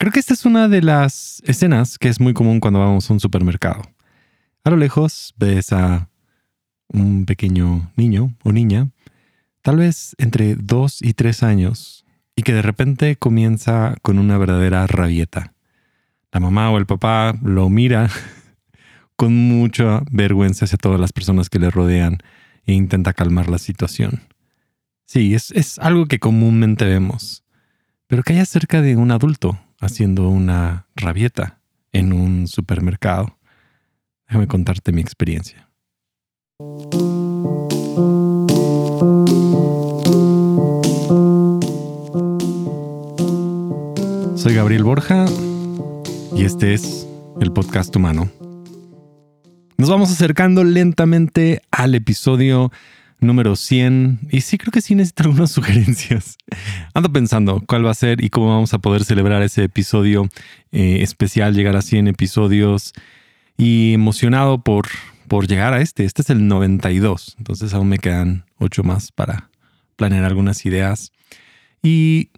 Creo que esta es una de las escenas que es muy común cuando vamos a un supermercado. A lo lejos ves a un pequeño niño o niña, tal vez entre dos y tres años, y que de repente comienza con una verdadera rabieta. La mamá o el papá lo mira con mucha vergüenza hacia todas las personas que le rodean e intenta calmar la situación. Sí, es, es algo que comúnmente vemos, pero que hay acerca de un adulto haciendo una rabieta en un supermercado. Déjame contarte mi experiencia. Soy Gabriel Borja y este es el podcast humano. Nos vamos acercando lentamente al episodio número 100 y sí creo que sí necesito algunas sugerencias. Ando pensando cuál va a ser y cómo vamos a poder celebrar ese episodio eh, especial, llegar a 100 episodios y emocionado por, por llegar a este. Este es el 92, entonces aún me quedan 8 más para planear algunas ideas. Y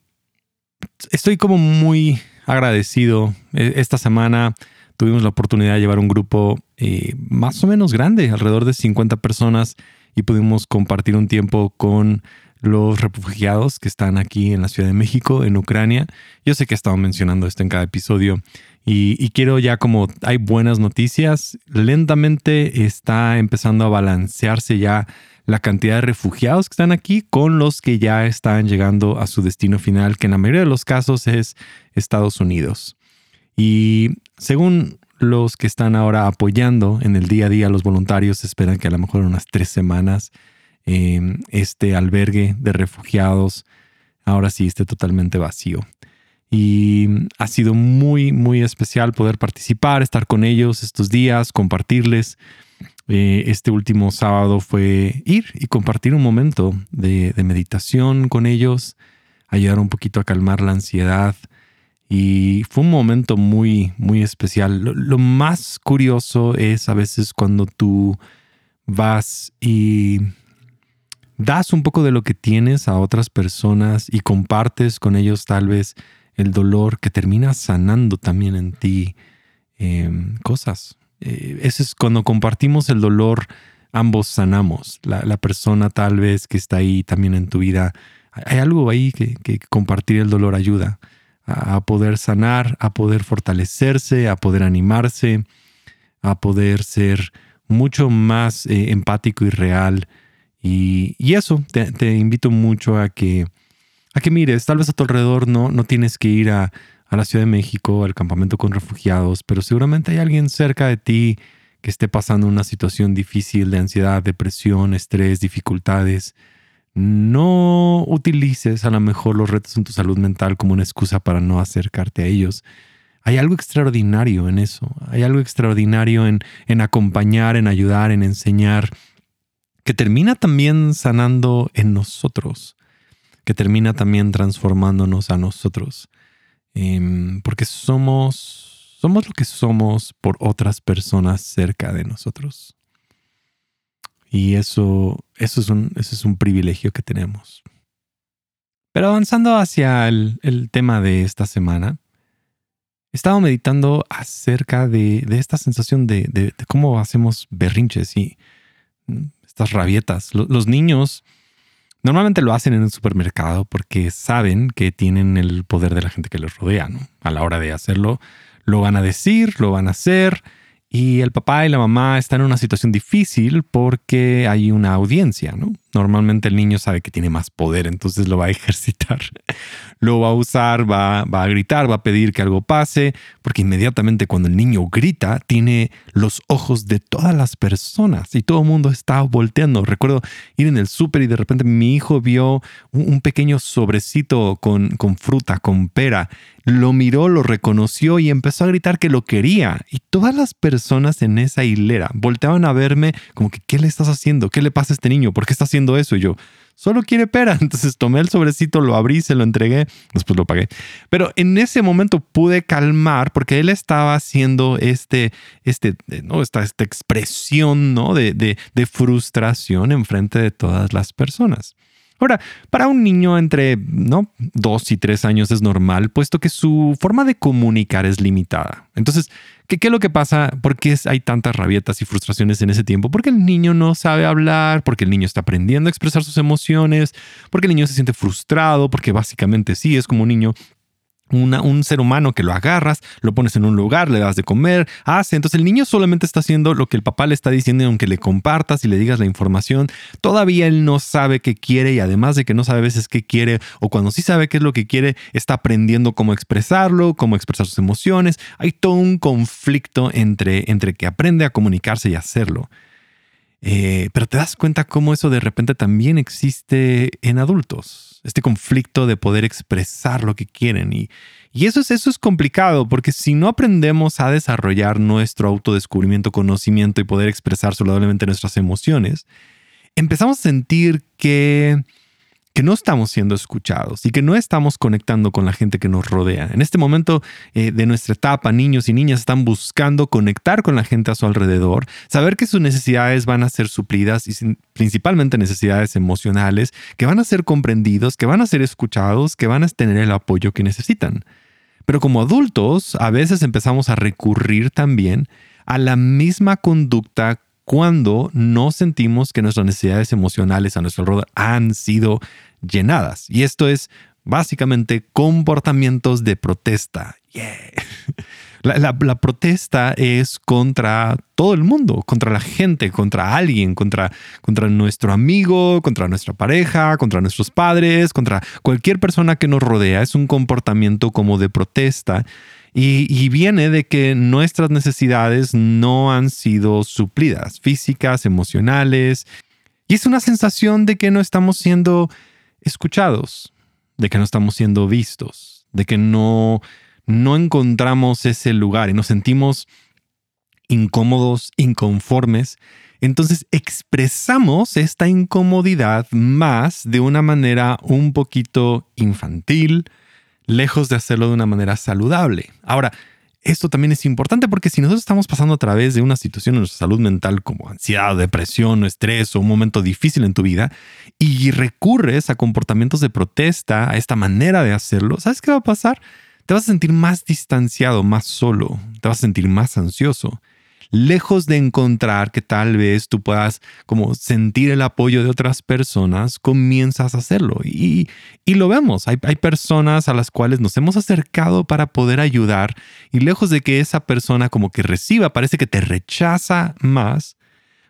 estoy como muy agradecido. E, esta semana tuvimos la oportunidad de llevar un grupo eh, más o menos grande, alrededor de 50 personas, y pudimos compartir un tiempo con los refugiados que están aquí en la Ciudad de México, en Ucrania. Yo sé que he estado mencionando esto en cada episodio y, quiero ya como hay buenas noticias, lentamente está empezando a balancearse ya la cantidad de refugiados que están aquí con los que ya están llegando a su destino final, que en la mayoría de los casos es Estados Unidos. Y según los que están ahora apoyando en el día a día, los voluntarios esperan que a lo mejor en unas tres semanas em, este albergue de refugiados ahora sí esté totalmente vacío. Y ha sido muy, muy especial poder participar, estar con ellos estos días, compartirles. Eh, este último sábado fue ir y compartir un momento de, meditación con ellos, ayudar un poquito a calmar la ansiedad. Y fue un momento muy, muy especial. Lo, más curioso es a veces cuando tú vas y das un poco de lo que tienes a otras personas y compartes con ellos tal vez el dolor que termina sanando también en ti em, cosas. Eh, eso es cuando compartimos el dolor, ambos sanamos. La, persona tal vez que está ahí también en tu vida, hay algo ahí que, compartir el dolor ayuda a, poder sanar, a poder fortalecerse, a poder animarse, a poder ser mucho más eh, empático y real. Y, eso, te, invito mucho a que, a que mires, tal vez a tu alrededor no, no tienes que ir a, a la Ciudad de México, al campamento con refugiados, pero seguramente hay alguien cerca de ti que esté pasando una situación difícil de ansiedad, depresión, estrés, dificultades. No utilices a lo mejor los retos en tu salud mental como una excusa para no acercarte a ellos. Hay algo extraordinario en eso. Hay algo extraordinario en, en acompañar, en ayudar, en enseñar, que termina también sanando en nosotros, que termina también transformándonos a nosotros. Em, porque somos, somos lo que somos por otras personas cerca de nosotros. Y eso, eso, es, un, eso es un privilegio que tenemos. Pero avanzando hacia el, tema de esta semana, he estado meditando acerca de, esta sensación de, cómo hacemos berrinches y mm, estas rabietas. los niños Normalmente lo hacen en el supermercado porque saben que tienen el poder de la gente que les rodea, ¿no? A la hora de hacerlo, lo van a decir, lo van a hacer y el papá y la mamá están en una situación difícil porque hay una audiencia, ¿no? Normalmente el niño sabe que tiene más poder, entonces lo va a ejercitar, lo va a usar, va, va, a gritar, va a pedir que algo pase, porque inmediatamente cuando el niño grita, tiene los ojos de todas las personas y todo el mundo está volteando. Recuerdo ir en el súper y de repente mi hijo vio un, pequeño sobrecito con, con fruta, con pera, lo miró, lo reconoció y empezó a gritar que lo quería. Y todas las personas en esa hilera volteaban a verme como que, ¿qué le estás haciendo? ¿Qué le pasa a este niño? ¿Por qué está haciendo eso? Y yo, solo quiere pera. Entonces tomé el sobrecito, lo abrí, se lo entregué, después lo pagué. Pero en ese momento pude calmar porque él estaba haciendo este, este, ¿no? esta, esta expresión ¿no? de, de, de frustración enfrente de todas las personas. Ahora, para un niño entre ¿no? dos y tres años es normal, puesto que su forma de comunicar es limitada. Entonces, ¿qué, ¿qué, es lo que pasa? ¿Por qué hay tantas rabietas y frustraciones en ese tiempo? Porque el niño no sabe hablar, porque el niño está aprendiendo a expresar sus emociones, porque el niño se siente frustrado, porque básicamente sí, es como un niño un ser humano que lo agarras, lo pones en un lugar, le das de comer, hace. Entonces el niño solamente está haciendo lo que el papá le está diciendo, aunque le compartas y le digas la información, todavía él no sabe qué quiere y además de que no sabe a veces qué quiere o cuando sí sabe qué es lo que quiere, está aprendiendo cómo expresarlo, cómo expresar sus emociones. Hay todo un conflicto entre, entre que aprende a comunicarse y hacerlo. Eh, pero te das cuenta cómo eso de repente también existe en adultos este conflicto de poder expresar lo que quieren. Y, y eso, es, eso es complicado, porque si no aprendemos a desarrollar nuestro autodescubrimiento, conocimiento y poder expresar saludablemente nuestras emociones, empezamos a sentir que que no estamos siendo escuchados y que no estamos conectando con la gente que nos rodea. En este momento eh, de nuestra etapa, niños y niñas están buscando conectar con la gente a su alrededor, saber que sus necesidades van a ser suplidas y principalmente necesidades emocionales, que van a ser comprendidos, que van a ser escuchados, que van a tener el apoyo que necesitan. Pero como adultos, a veces empezamos a recurrir también a la misma conducta cuando no sentimos que nuestras necesidades emocionales a nuestro alrededor han sido llenadas. Y esto es básicamente comportamientos de protesta. La, protesta es contra todo el mundo, contra la gente, contra alguien, contra, contra nuestro amigo, contra nuestra pareja, contra nuestros padres, contra cualquier persona que nos rodea. Es un comportamiento como de protesta y, viene de que nuestras necesidades no han sido suplidas, físicas, emocionales. Y es una sensación de que no estamos siendo escuchados, de que no estamos siendo vistos, de que no, no encontramos ese lugar y nos sentimos incómodos, inconformes. Entonces expresamos esta incomodidad más de una manera un poquito infantil, lejos de hacerlo de una manera saludable. Ahora, esto también es importante porque si nosotros estamos pasando a través de una situación en nuestra salud mental como ansiedad, depresión estrés o un momento difícil en tu vida y recurres a comportamientos de protesta, a esta manera de hacerlo, ¿sabes qué va a pasar? Te vas a sentir más distanciado, más solo, te vas a sentir más ansioso lejos de encontrar que tal vez tú puedas como sentir el apoyo de otras personas, comienzas a hacerlo. Y, y lo vemos, hay, hay personas a las cuales nos hemos acercado para poder ayudar y lejos de que esa persona como que reciba, parece que te rechaza más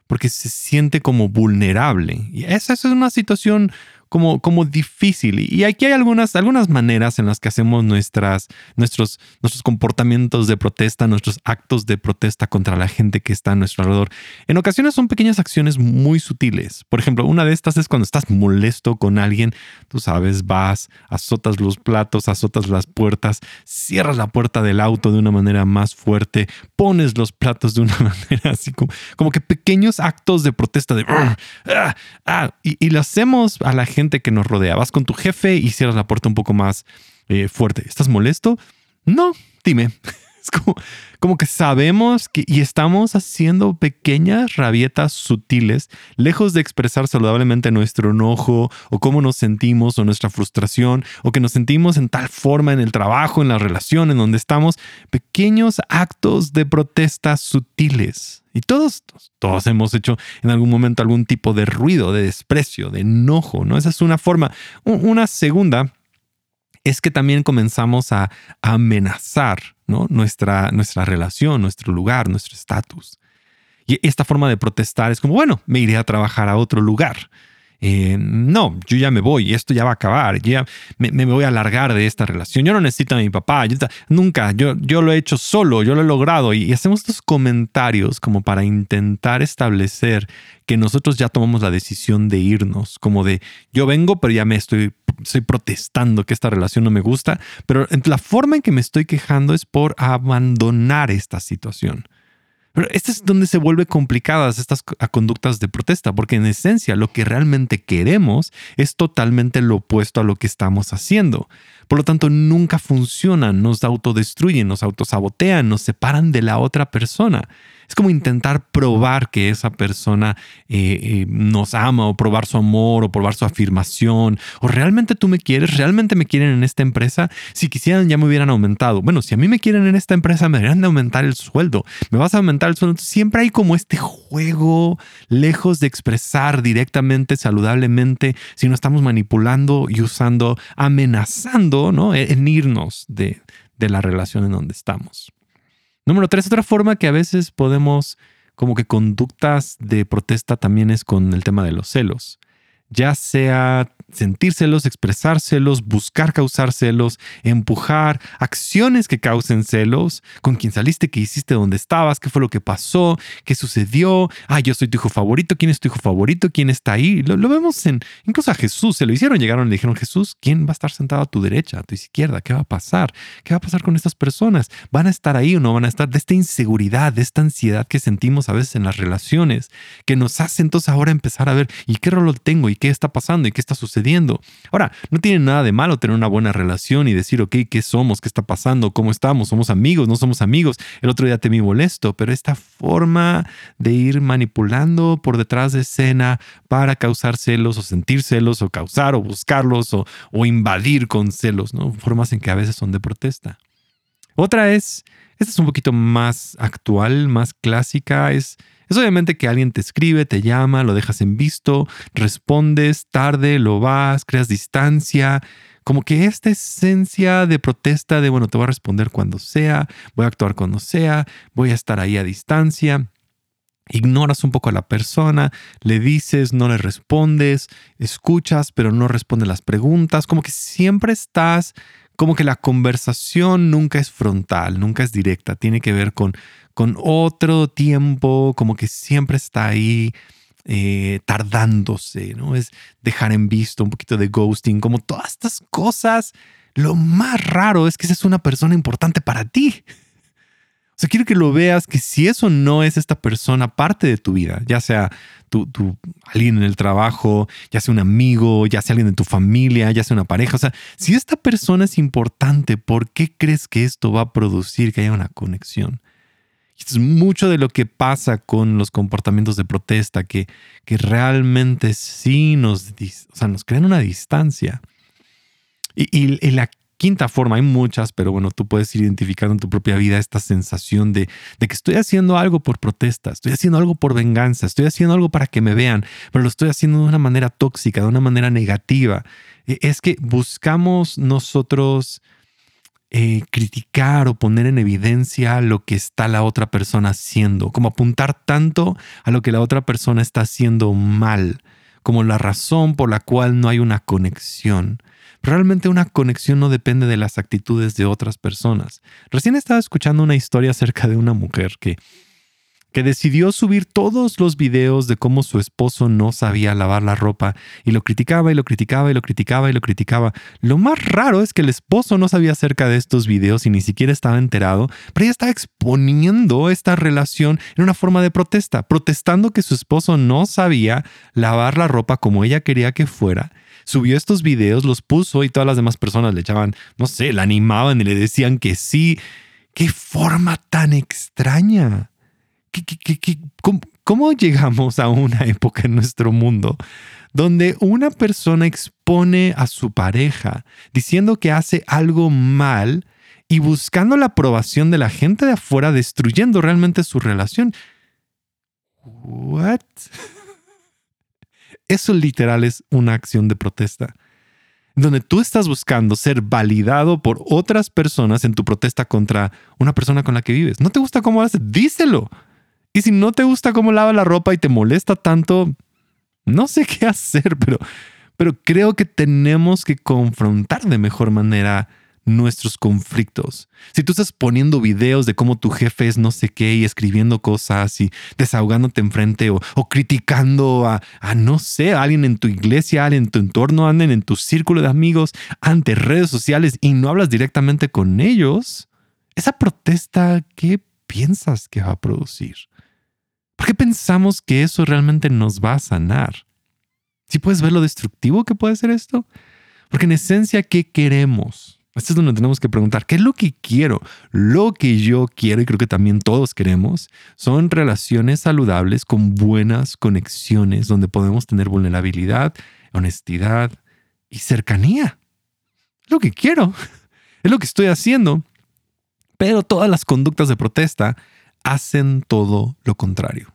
porque se siente como vulnerable. Y esa, esa es una situación como, como difícil. Y aquí hay algunas, algunas maneras en las que hacemos nuestras, nuestros, nuestros comportamientos de protesta, nuestros actos de protesta contra la gente que está a nuestro alrededor. En ocasiones son pequeñas acciones muy sutiles. Por ejemplo, una de estas es cuando estás molesto con alguien, tú sabes, vas, azotas los platos, azotas las puertas, cierras la puerta del auto de una manera más fuerte, pones los platos de una manera así como, como que pequeños actos de protesta de... Ah, ah", y, y lo hacemos a la gente que nos rodea. Vas con tu jefe y cierras la puerta un poco más eh, fuerte. ¿Estás molesto? No, dime. Es como, como, que sabemos que y estamos haciendo pequeñas rabietas sutiles, lejos de expresar saludablemente nuestro enojo o cómo nos sentimos o nuestra frustración o que nos sentimos en tal forma en el trabajo, en la relación, en donde estamos, pequeños actos de protesta sutiles y todos, todos hemos hecho en algún momento algún tipo de ruido, de desprecio, de enojo, ¿no? Esa es una forma. Una segunda es que también comenzamos a, amenazar ¿no? nuestra, nuestra relación, nuestro lugar, nuestro estatus. Y esta forma de protestar es como, bueno, me iré a trabajar a otro lugar. Eh, no, yo ya me voy, esto ya va a acabar, ya me, voy a alargar de esta relación, yo no necesito a mi papá, nunca, yo, yo lo he hecho solo, yo lo he logrado y, hacemos estos comentarios como para intentar establecer que nosotros ya tomamos la decisión de irnos, como de yo vengo, pero ya me estoy, estoy protestando que esta relación no me gusta, pero la forma en que me estoy quejando es por abandonar esta situación. Pero este es donde se vuelve complicadas estas conductas de protesta, porque en esencia lo que realmente queremos es totalmente lo opuesto a lo que estamos haciendo. Por lo tanto, nunca funcionan, nos autodestruyen, nos autosabotean, nos separan de la otra persona. Es como intentar probar que esa persona eh, eh, nos ama o probar su amor o probar su afirmación. O realmente tú me quieres, realmente me quieren en esta empresa. Si quisieran ya me hubieran aumentado. Bueno, si a mí me quieren en esta empresa me deberían de aumentar el sueldo. Me vas a aumentar el sueldo. Siempre hay como este juego lejos de expresar directamente, saludablemente, si no estamos manipulando y usando, amenazando, ¿no? En irnos de, de la relación en donde estamos. Número tres, otra forma que a veces podemos, como que conductas de protesta también es con el tema de los celos. Ya sea expresar celos, buscar causar celos, empujar acciones que causen celos, con quién saliste, qué hiciste, dónde estabas, qué fue lo que pasó, qué sucedió, ah, yo soy tu hijo favorito, quién es tu hijo favorito, quién está ahí. Lo, vemos en, incluso a Jesús, se lo hicieron, llegaron y le dijeron, Jesús, ¿quién va a estar sentado a tu derecha, a tu izquierda? ¿Qué va a pasar? ¿Qué va a pasar con estas personas? ¿Van a estar ahí o no van a estar? De esta inseguridad, de esta ansiedad que sentimos a veces en las relaciones, que nos hace entonces ahora empezar a ver, ¿y qué rol tengo? ¿Y qué está pasando? ¿Y qué está sucediendo? Ahora, no tiene nada de malo tener una buena relación y decir, ok, ¿qué somos? ¿Qué está pasando? ¿Cómo estamos? ¿Somos amigos? ¿No somos amigos? El otro día te vi molesto, pero esta forma de ir manipulando por detrás de escena para causar celos o sentir celos o causar o buscarlos o, o invadir con celos, ¿no? Formas en que a veces son de protesta. Otra es, esta es un poquito más actual, más clásica, es es obviamente que alguien te escribe, te llama, lo dejas en visto, respondes tarde, lo vas, creas distancia. Como que esta esencia de protesta de, bueno, te voy a responder cuando sea, voy a actuar cuando sea, voy a estar ahí a distancia. Ignoras un poco a la persona, le dices, no le respondes, escuchas, pero no responde las preguntas, como que siempre estás, como que la conversación nunca es frontal, nunca es directa, tiene que ver con con otro tiempo, como que siempre está ahí eh, tardándose, ¿no? Es dejar en visto un poquito de ghosting, como todas estas cosas. Lo más raro es que esa es una persona importante para ti. Sea, quiero que lo veas que si eso no es esta persona parte de tu vida, ya sea tu, alguien en el trabajo, ya sea un amigo, ya sea alguien de tu familia, ya sea una pareja, o sea, si esta persona es importante, ¿por qué crees que esto va a producir que haya una conexión? es mucho de lo que pasa con los comportamientos de protesta, que, que realmente sí nos, o nos crean una distancia. Y, la quinta forma, hay muchas, pero bueno, tú puedes ir identificando en tu propia vida esta sensación de, que estoy haciendo algo por protesta, estoy haciendo algo por venganza, estoy haciendo algo para que me vean, pero lo estoy haciendo de una manera tóxica, de una manera negativa. E, es que buscamos nosotros eh, criticar o poner en evidencia lo que está la otra persona haciendo, como apuntar tanto a lo que la otra persona está haciendo mal, como la razón por la cual no hay una conexión. Realmente una conexión no depende de las actitudes de otras personas. Recién estaba escuchando una historia acerca de una mujer que que decidió subir todos los videos de cómo su esposo no sabía lavar la ropa y lo criticaba y lo criticaba y lo criticaba y lo criticaba. Lo más raro es que el esposo no sabía acerca de estos videos y ni siquiera estaba enterado, pero ella estaba exponiendo esta relación en una forma de protesta, protestando que su esposo no sabía lavar la ropa como ella quería que fuera. Subió estos videos, los puso y todas las demás personas le echaban, no sé, la animaban y le decían que sí. ¡Qué forma tan extraña! Cómo, llegamos a una época en nuestro mundo donde una persona expone a su pareja diciendo que hace algo mal y buscando la aprobación de la gente de afuera, destruyendo realmente su relación? ¿What? Eso literal es una acción de protesta donde tú estás buscando ser validado por otras personas en tu protesta contra una persona con la que vives. ¿No te gusta cómo haces? Díselo. Y si no te gusta cómo lava la ropa y te molesta tanto, no sé qué hacer, pero, pero creo que tenemos que confrontar de mejor manera nuestros conflictos. Si tú estás poniendo videos de cómo tu jefe es no sé qué y escribiendo cosas y desahogándote enfrente o, o criticando a, a, no sé, a alguien en tu iglesia, alguien en tu entorno, anden en tu círculo de amigos, ante redes sociales y no hablas directamente con ellos, esa protesta, ¿qué piensas que va a producir? ¿Por qué pensamos que eso realmente nos va a sanar? Si puedes ver lo destructivo que puede ser esto? Porque en esencia, ¿qué queremos? Esto es donde tenemos que preguntar, ¿qué es lo que quiero? Lo que yo quiero, y creo que también todos queremos, son relaciones saludables con buenas conexiones, donde podemos tener vulnerabilidad, honestidad y cercanía. lo que quiero, es lo que estoy haciendo. Pero todas las conductas de protesta hacen todo lo contrario.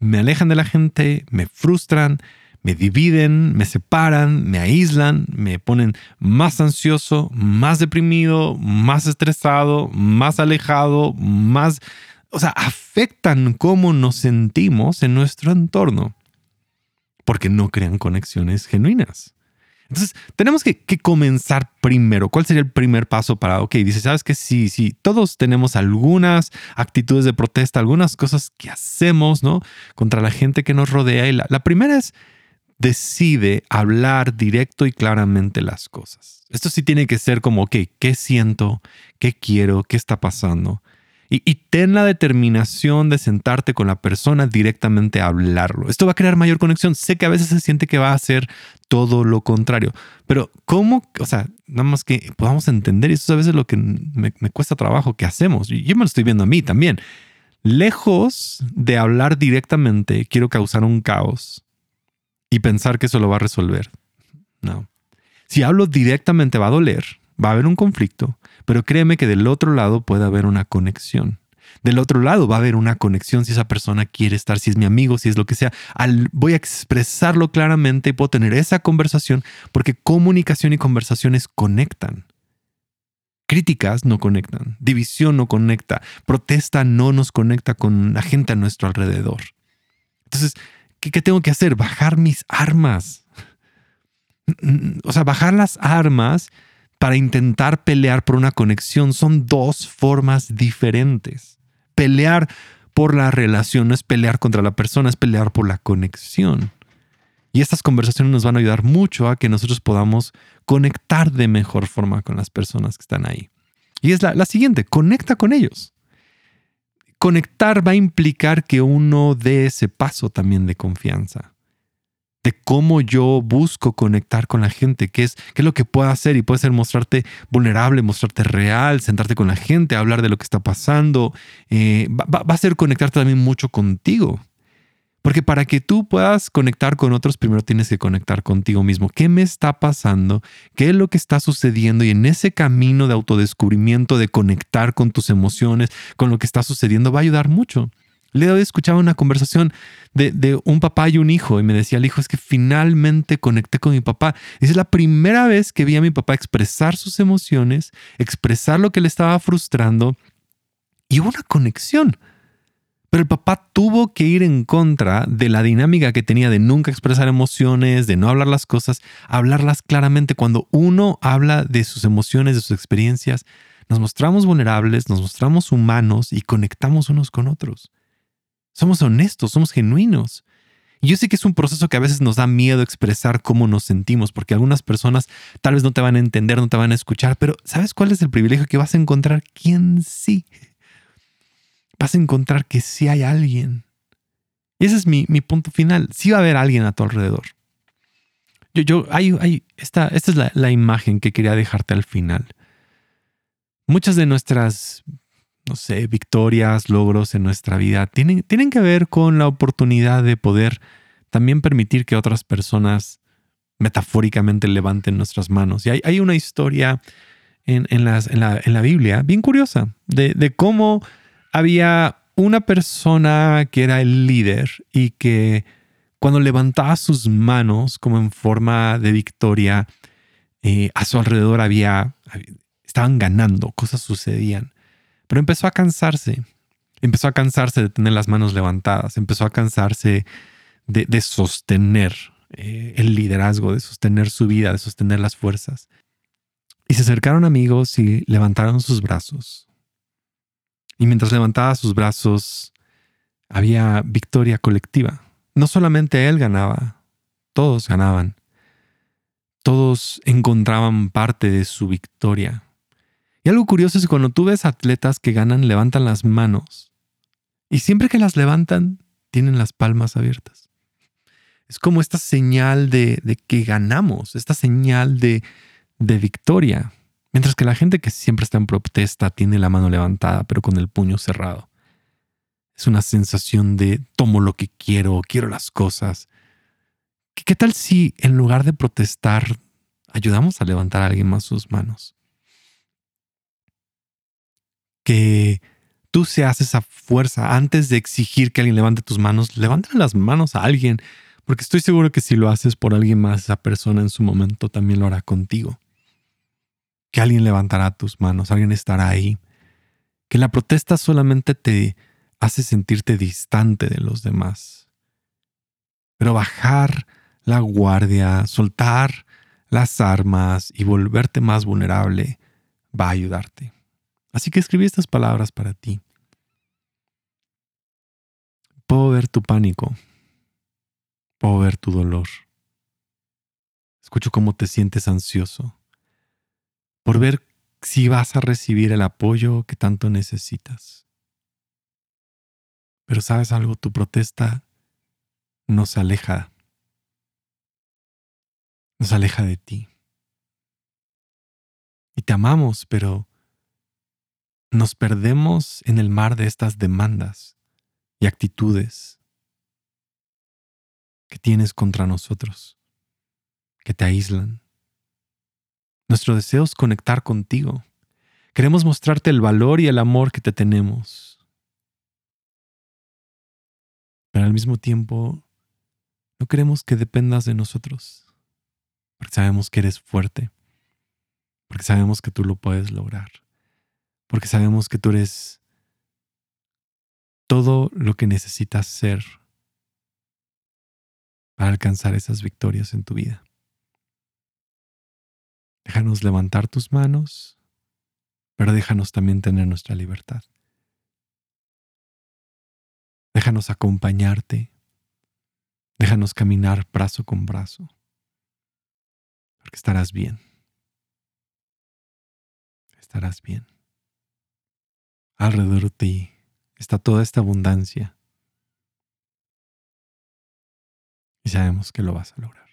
Me alejan de la gente, me frustran, me dividen, me separan, me aíslan, me ponen más ansioso, más deprimido, más estresado, más alejado, más... O sea, afectan cómo nos sentimos en nuestro entorno porque no crean conexiones genuinas. Entonces, tenemos que, comenzar primero. ¿Cuál sería el primer paso para, ok, dice, sabes que sí, sí, todos tenemos algunas actitudes de protesta, algunas cosas que hacemos, ¿no? Contra la gente que nos rodea. Y la, la primera es decide hablar directo y claramente las cosas. Esto sí tiene que ser como, ok, ¿qué siento? ¿Qué quiero? ¿Qué está pasando? Y, ten la determinación de sentarte con la persona directamente a hablarlo. Esto va a crear mayor conexión. Sé que a veces se siente que va a ser todo lo contrario, pero ¿cómo? O sea, nada más que podamos entender, y eso es a veces lo que me, me cuesta trabajo que hacemos. Yo me lo estoy viendo a mí también. Lejos de hablar directamente, quiero causar un caos y pensar que eso lo va a resolver. No. Si hablo directamente va a doler, va a haber un conflicto, pero créeme que del otro lado puede haber una conexión. Del otro lado va a haber una conexión si esa persona quiere estar, si es mi amigo, si es lo que sea. Voy a expresarlo claramente y puedo tener esa conversación porque comunicación y conversaciones conectan. Críticas no conectan, división no conecta, protesta no nos conecta con la gente a nuestro alrededor. Entonces, ¿Qué, tengo que hacer? Bajar mis armas. O sea, bajar las armas para intentar pelear por una conexión son dos formas diferentes. Pelear por la relación no es pelear contra la persona, es pelear por la conexión. Y estas conversaciones nos van a ayudar mucho a que nosotros podamos conectar de mejor forma con las personas que están ahí. Y es la, la siguiente, conecta con ellos conectar va a implicar que uno dé ese paso también de confianza. De cómo yo busco conectar con la gente, qué es, qué es lo que puedo hacer y puede ser mostrarte vulnerable, mostrarte real, sentarte con la gente, hablar de lo que está pasando. Eh, va, va a ser conectarte también mucho contigo. Porque para que tú puedas conectar con otros, primero tienes que conectar contigo mismo. ¿Qué me está pasando? ¿Qué es lo que está sucediendo? Y en ese camino de autodescubrimiento, de conectar con tus emociones, con lo que está sucediendo, va a ayudar mucho. Le he escuchado una conversación de, un papá y un hijo y me decía el hijo, es que finalmente conecté con mi papá. es la primera vez que vi a mi papá expresar sus emociones, expresar lo que le estaba frustrando y hubo una conexión. Pero el papá tuvo que ir en contra de la dinámica que tenía de nunca expresar emociones, de no hablar las cosas, hablarlas claramente. Cuando uno habla de sus emociones, de sus experiencias, nos mostramos vulnerables, nos mostramos humanos y conectamos unos con otros. Somos honestos, somos genuinos. Y yo sé que es un proceso que a veces nos da miedo expresar cómo nos sentimos, porque algunas personas tal vez no te van a entender, no te van a escuchar, pero ¿sabes cuál es el privilegio que vas a encontrar? ¿Quién sí? vas a encontrar que sí hay alguien. Y ese es mi, punto final. Sí va a haber alguien a tu alrededor. Yo, yo, hay, hay, esta, esta es la, la, imagen que quería dejarte al final. Muchas de nuestras, no sé, victorias, logros en nuestra vida tienen, tienen que ver con la oportunidad de poder también permitir que otras personas metafóricamente levanten nuestras manos. Y hay, hay una historia en, en, en, la, en, la, Biblia bien curiosa de, de cómo había una persona que era el líder y que cuando levantaba sus manos como en forma de victoria, eh, a su alrededor había, estaban ganando, cosas sucedían. Pero empezó a cansarse, empezó a cansarse de tener las manos levantadas, empezó a cansarse de, sostener eh, el liderazgo, de sostener su vida, de sostener las fuerzas. Y se acercaron amigos y levantaron sus brazos y mientras levantaba sus brazos, había victoria colectiva. No solamente él ganaba, todos ganaban. Todos encontraban parte de su victoria. Y algo curioso es que cuando tú ves atletas que ganan, levantan las manos. Y siempre que las levantan, tienen las palmas abiertas. Es como esta señal de, que ganamos, esta señal de, de victoria. Mientras que la gente que siempre está en protesta tiene la mano levantada, pero con el puño cerrado. Es una sensación de tomo lo que quiero, quiero las cosas. ¿Qué, tal si en lugar de protestar ayudamos a levantar a alguien más sus manos? Que tú seas esa fuerza antes de exigir que alguien levante tus manos, levanta las manos a alguien, porque estoy seguro que si lo haces por alguien más, esa persona en su momento también lo hará contigo que alguien levantará tus manos, alguien estará ahí, que la protesta solamente te hace sentirte distante de los demás. Pero bajar la guardia, soltar las armas y volverte más vulnerable va a ayudarte. Así que escribí estas palabras para ti. Puedo ver tu pánico. Puedo ver tu dolor. Escucho cómo te sientes ansioso por ver si vas a recibir el apoyo que tanto necesitas. Pero sabes algo, tu protesta nos aleja, nos aleja de ti. Y te amamos, pero nos perdemos en el mar de estas demandas y actitudes que tienes contra nosotros, que te aíslan, nuestro deseo es conectar contigo. Queremos mostrarte el valor y el amor que te tenemos. Pero al mismo tiempo, no queremos que dependas de nosotros, porque sabemos que eres fuerte, porque sabemos que tú lo puedes lograr, porque sabemos que tú eres todo lo que necesitas ser para alcanzar esas victorias en tu vida. Déjanos levantar tus manos, pero déjanos también tener nuestra libertad. Déjanos acompañarte. Déjanos caminar brazo con brazo, porque estarás bien. Estarás bien. Alrededor de ti está toda esta abundancia y sabemos que lo vas a lograr.